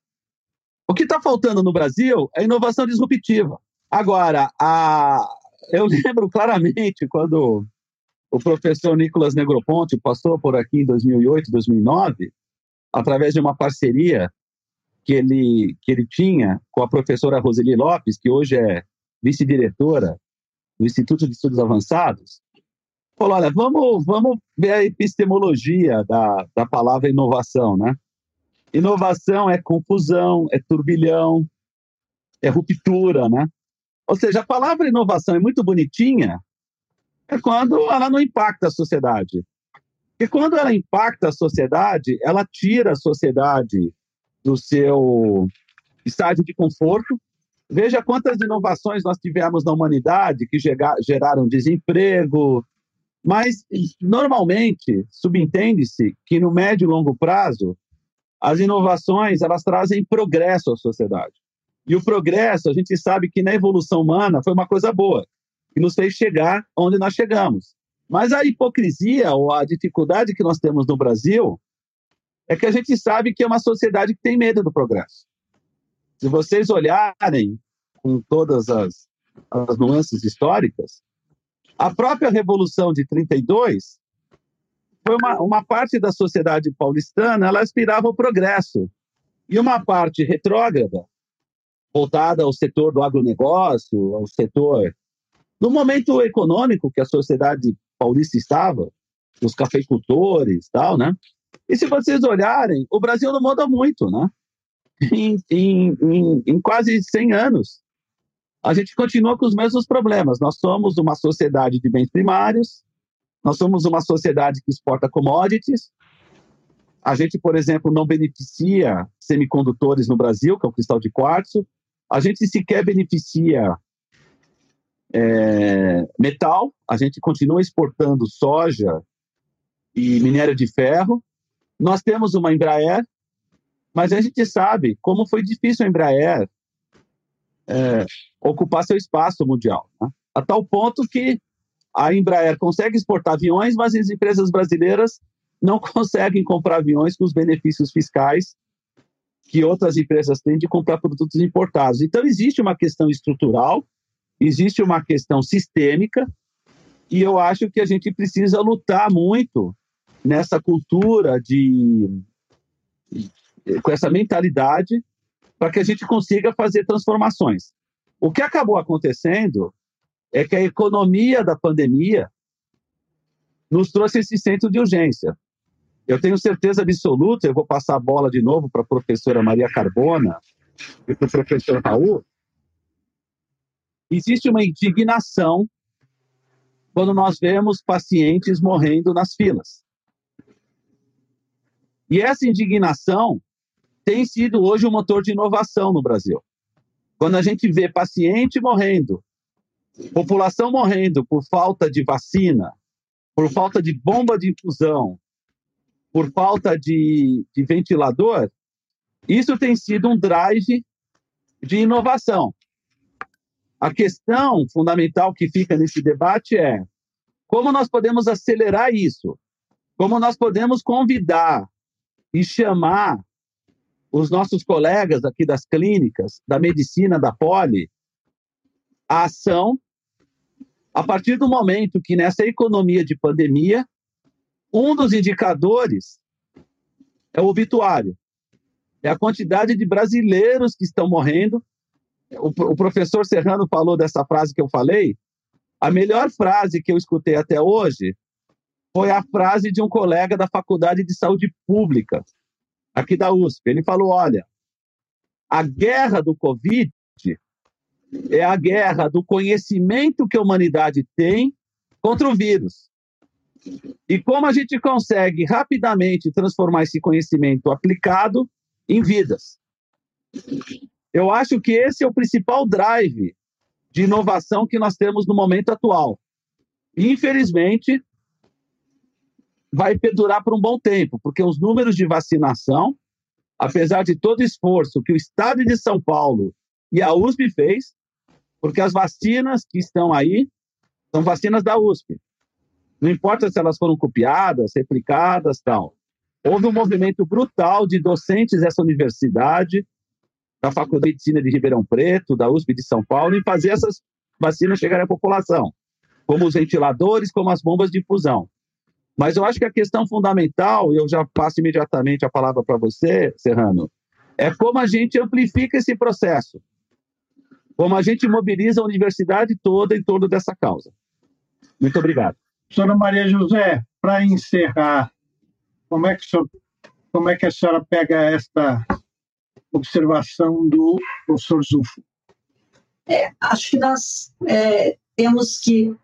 O que está faltando no Brasil é inovação disruptiva. Agora, a... eu lembro claramente quando o professor Nicolas Negroponte passou por aqui em 2008, 2009, através de uma parceria que ele, que ele tinha com a professora Roseli Lopes, que hoje é vice-diretora do Instituto de Estudos Avançados, falou: olha, vamos, vamos ver a epistemologia da, da palavra inovação, né? Inovação é confusão, é turbilhão, é ruptura, né? Ou seja, a palavra inovação é muito bonitinha é quando ela não impacta a sociedade. E quando ela impacta a sociedade, ela tira a sociedade do seu estágio de conforto. Veja quantas inovações nós tivemos na humanidade que geraram desemprego, Mas, normalmente, subentende-se que no médio e longo prazo, as inovações elas trazem progresso à sociedade. E o progresso, a gente sabe que na evolução humana foi uma coisa boa, que nos fez chegar onde nós chegamos. Mas a hipocrisia ou a dificuldade que nós temos no Brasil é que a gente sabe que é uma sociedade que tem medo do progresso. Se vocês olharem com todas as, as nuances históricas, a própria Revolução de 32 foi uma, uma parte da sociedade paulistana, ela aspirava ao progresso. E uma parte retrógrada, voltada ao setor do agronegócio, ao setor. No momento econômico que a sociedade paulista estava, os cafeicultores tal, né? E se vocês olharem, o Brasil não muda muito, né? Em, em, em, em quase 100 anos a gente continua com os mesmos problemas. Nós somos uma sociedade de bens primários, nós somos uma sociedade que exporta commodities. A gente, por exemplo, não beneficia semicondutores no Brasil, que é o cristal de quartzo. A gente sequer beneficia é, metal. A gente continua exportando soja e minério de ferro. Nós temos uma Embraer, mas a gente sabe como foi difícil a Embraer é, ocupar seu espaço mundial. Né? A tal ponto que a Embraer consegue exportar aviões, mas as empresas brasileiras não conseguem comprar aviões com os benefícios fiscais que outras empresas têm de comprar produtos importados. Então, existe uma questão estrutural, existe uma questão sistêmica, e eu acho que a gente precisa lutar muito nessa cultura de. com essa mentalidade para que a gente consiga fazer transformações. O que acabou acontecendo é que a economia da pandemia nos trouxe esse centro de urgência. Eu tenho certeza absoluta, eu vou passar a bola de novo para a professora Maria Carbona e para o professor Raul. Existe uma indignação quando nós vemos pacientes morrendo nas filas. E essa indignação tem sido hoje um motor de inovação no Brasil. Quando a gente vê paciente morrendo, população morrendo por falta de vacina, por falta de bomba de infusão, por falta de, de ventilador, isso tem sido um drive de inovação. A questão fundamental que fica nesse debate é como nós podemos acelerar isso? Como nós podemos convidar e chamar os nossos colegas aqui das clínicas, da medicina, da poli, a ação a partir do momento que nessa economia de pandemia, um dos indicadores é o obituário. É a quantidade de brasileiros que estão morrendo. O, o professor Serrano falou dessa frase que eu falei. A melhor frase que eu escutei até hoje foi a frase de um colega da Faculdade de Saúde Pública, aqui da USP. Ele falou: olha, a guerra do Covid é a guerra do conhecimento que a humanidade tem contra o vírus. E como a gente consegue rapidamente transformar esse conhecimento aplicado em vidas. Eu acho que esse é o principal drive de inovação que nós temos no momento atual. Infelizmente, vai perdurar por um bom tempo, porque os números de vacinação, apesar de todo o esforço que o Estado de São Paulo e a USP fez, porque as vacinas que estão aí são vacinas da USP. Não importa se elas foram copiadas, replicadas, tal. Houve um movimento brutal de docentes dessa universidade, da Faculdade de Medicina de Ribeirão Preto, da USP de São Paulo, em fazer essas vacinas chegarem à população, como os ventiladores, como as bombas de infusão. Mas eu acho que a questão fundamental, e eu já passo imediatamente a palavra para você, Serrano, é como a gente amplifica esse processo. Como a gente mobiliza a universidade toda em torno dessa causa. Muito obrigado. Professora Maria José, para encerrar, como é, que senhora, como é que a senhora pega esta observação do professor Zufo? É, acho que nós é, temos que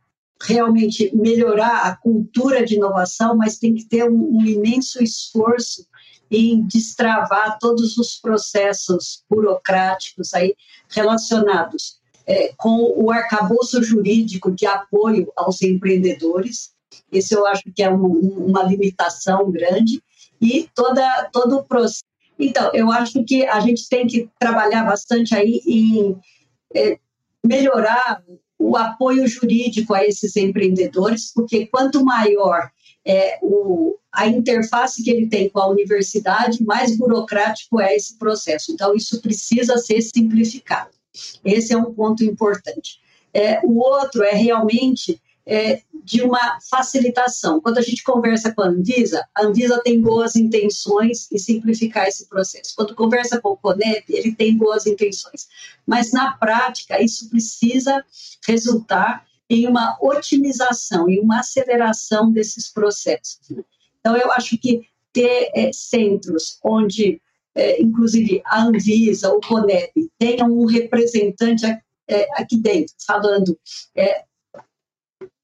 realmente melhorar a cultura de inovação, mas tem que ter um, um imenso esforço em destravar todos os processos burocráticos aí relacionados é, com o arcabouço jurídico de apoio aos empreendedores, Esse eu acho que é uma, uma limitação grande e toda, todo o processo. Então, eu acho que a gente tem que trabalhar bastante aí em é, melhorar o apoio jurídico a esses empreendedores, porque quanto maior é, o, a interface que ele tem com a universidade, mais burocrático é esse processo. Então, isso precisa ser simplificado. Esse é um ponto importante. É, o outro é realmente é, de uma facilitação. Quando a gente conversa com a Anvisa, a Anvisa tem boas intenções em simplificar esse processo. Quando conversa com o CONEP, ele tem boas intenções. Mas, na prática, isso precisa resultar em uma otimização, em uma aceleração desses processos. Então, eu acho que ter é, centros onde, é, inclusive, a Anvisa, o CONEP, tenham um representante é, aqui dentro, falando é,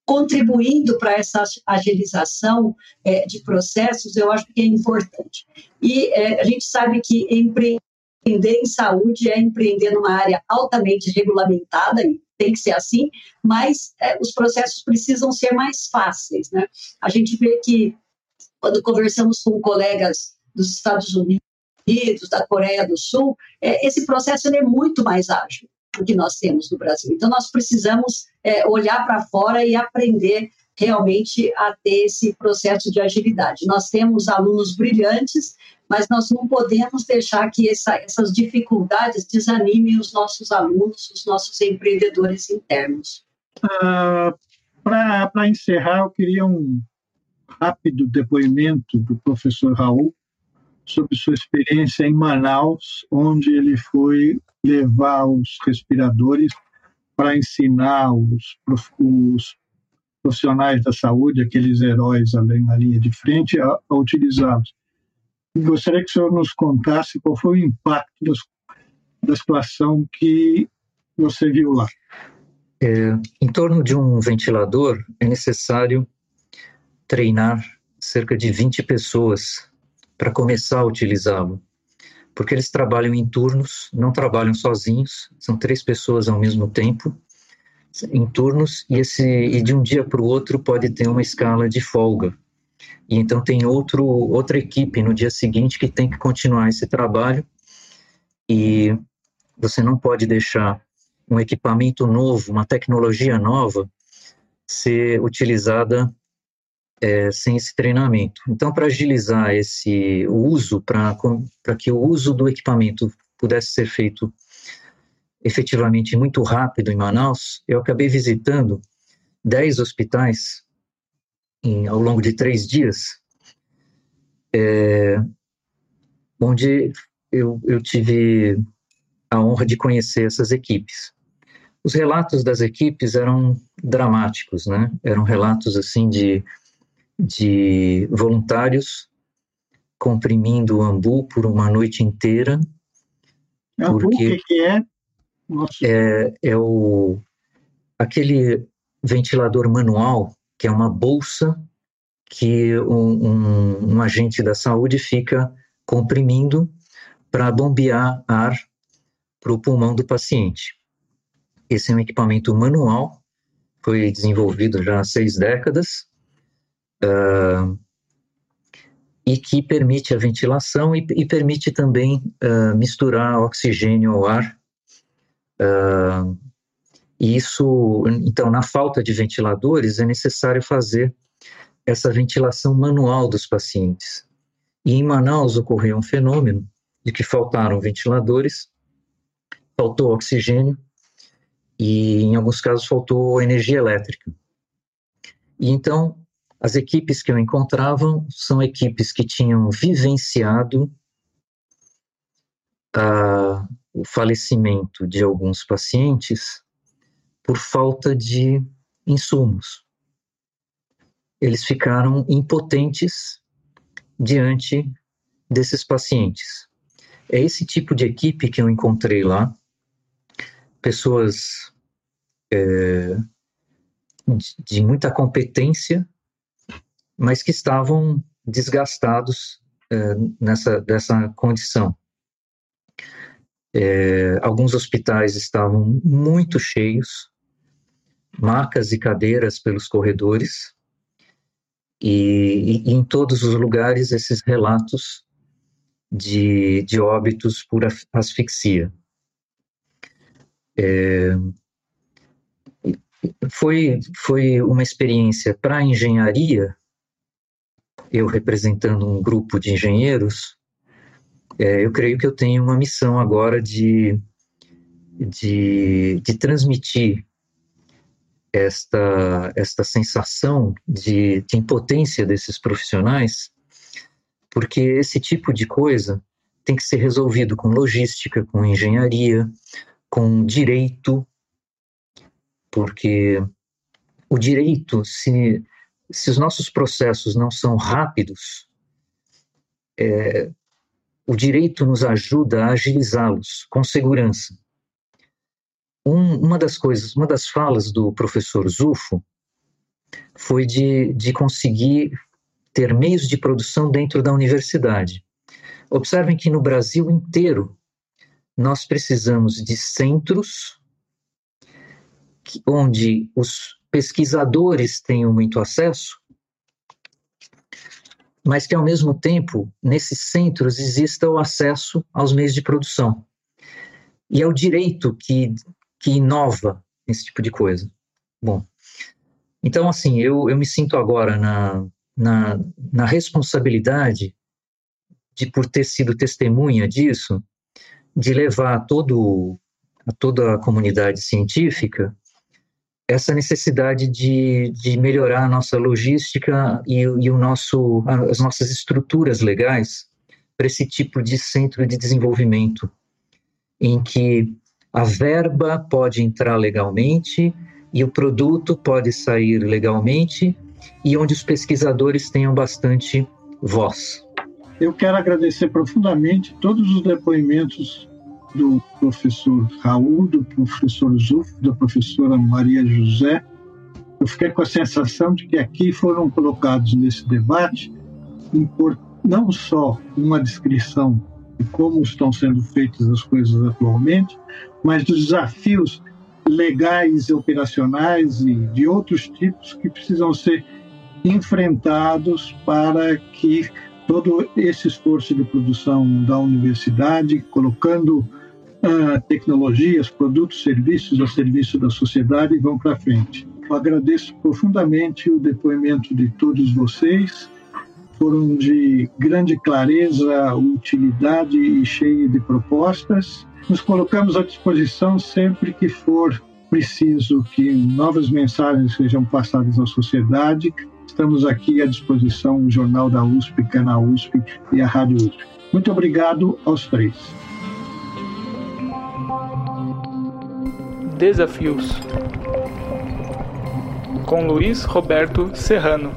contribuindo para essa agilização é, de processos, eu acho que é importante. E é, a gente sabe que empreender em saúde é empreender numa área altamente regulamentada, e tem que ser assim, mas é, os processos precisam ser mais fáceis. Né? A gente vê que, quando conversamos com colegas dos Estados Unidos, da Coreia do Sul, é, esse processo é muito mais ágil que nós temos no Brasil. Então, nós precisamos é, olhar para fora e aprender realmente a ter esse processo de agilidade. Nós temos alunos brilhantes, mas nós não podemos deixar que essa, essas dificuldades desanimem os nossos alunos, os nossos empreendedores internos. Ah, para encerrar, eu queria um rápido depoimento do professor Raul sobre sua experiência em Manaus, onde ele foi levar os respiradores para ensinar os, os profissionais da saúde, aqueles heróis ali na linha de frente, a, a utilizá-los. Gostaria que o senhor nos contasse qual foi o impacto da situação que você viu lá. É, em torno de um ventilador é necessário treinar cerca de 20 pessoas para começar a utilizá-lo porque eles trabalham em turnos, não trabalham sozinhos, são três pessoas ao mesmo tempo em turnos e esse e de um dia para o outro pode ter uma escala de folga. E então tem outro outra equipe no dia seguinte que tem que continuar esse trabalho e você não pode deixar um equipamento novo, uma tecnologia nova ser utilizada é, sem esse treinamento. Então, para agilizar esse uso, para que o uso do equipamento pudesse ser feito efetivamente muito rápido em Manaus, eu acabei visitando 10 hospitais em, ao longo de três dias, é, onde eu, eu tive a honra de conhecer essas equipes. Os relatos das equipes eram dramáticos, né? Eram relatos assim de de voluntários comprimindo o ambu por uma noite inteira. Ambu, porque o que é? É, é o, aquele ventilador manual, que é uma bolsa que um, um, um agente da saúde fica comprimindo para bombear ar para o pulmão do paciente. Esse é um equipamento manual, foi desenvolvido já há seis décadas, uh, e que permite a ventilação e, e permite também uh, misturar oxigênio ao ar. Uh, isso, então, na falta de ventiladores, é necessário fazer essa ventilação manual dos pacientes. E em Manaus ocorreu um fenômeno de que faltaram ventiladores, faltou oxigênio e, em alguns casos, faltou energia elétrica. E então as equipes que eu encontrava são equipes que tinham vivenciado uh, o falecimento de alguns pacientes por falta de insumos. Eles ficaram impotentes diante desses pacientes. É esse tipo de equipe que eu encontrei lá, pessoas é, de, de muita competência mas que estavam desgastados é, nessa dessa condição. É, alguns hospitais estavam muito cheios, macas e cadeiras pelos corredores, E, e, em todos os lugares esses relatos de, de óbitos por asfixia. É, foi, foi uma experiência para a engenharia, eu representando um grupo de engenheiros, é, eu creio que eu tenho uma missão agora de, de, de transmitir esta, esta sensação de, de impotência desses profissionais, porque esse tipo de coisa tem que ser resolvido com logística, com engenharia, com direito, porque o direito, se, se os nossos processos não são rápidos, é, o direito nos ajuda a agilizá-los com segurança. Um, uma das coisas, uma das falas do professor Zufo foi de, de conseguir ter meios de produção dentro da universidade. Observem que no Brasil inteiro nós precisamos de centros onde os pesquisadores tenham muito acesso, mas que ao mesmo tempo nesses centros exista o acesso aos meios de produção. E é o direito que que inova esse tipo de coisa. Bom, então, assim, eu, eu me sinto agora na, na, na responsabilidade de, por ter sido testemunha disso, de levar todo, a toda a comunidade científica essa necessidade de, de melhorar a nossa logística e, e o nosso, as nossas estruturas legais para esse tipo de centro de desenvolvimento, em que a verba pode entrar legalmente e o produto pode sair legalmente e onde os pesquisadores tenham bastante voz. Eu quero agradecer profundamente todos os depoimentos do professor Raul, do professor Zuf, da professora Maria José. Eu fiquei com a sensação de que aqui foram colocados nesse debate não só uma descrição de como estão sendo feitas as coisas atualmente, mas dos desafios legais e operacionais e de outros tipos que precisam ser enfrentados para que todo esse esforço de produção da universidade, colocando tecnologias, produtos, serviços a serviço da sociedade, vão para frente. Eu agradeço profundamente o depoimento de todos vocês foram de grande clareza, utilidade e cheio de propostas. Nos colocamos à disposição sempre que for preciso que novas mensagens sejam passadas à sociedade. Estamos aqui à disposição o Jornal da USP, Canal USP e a Rádio USP. Muito obrigado aos três. Desafios com Luiz Roberto Serrano.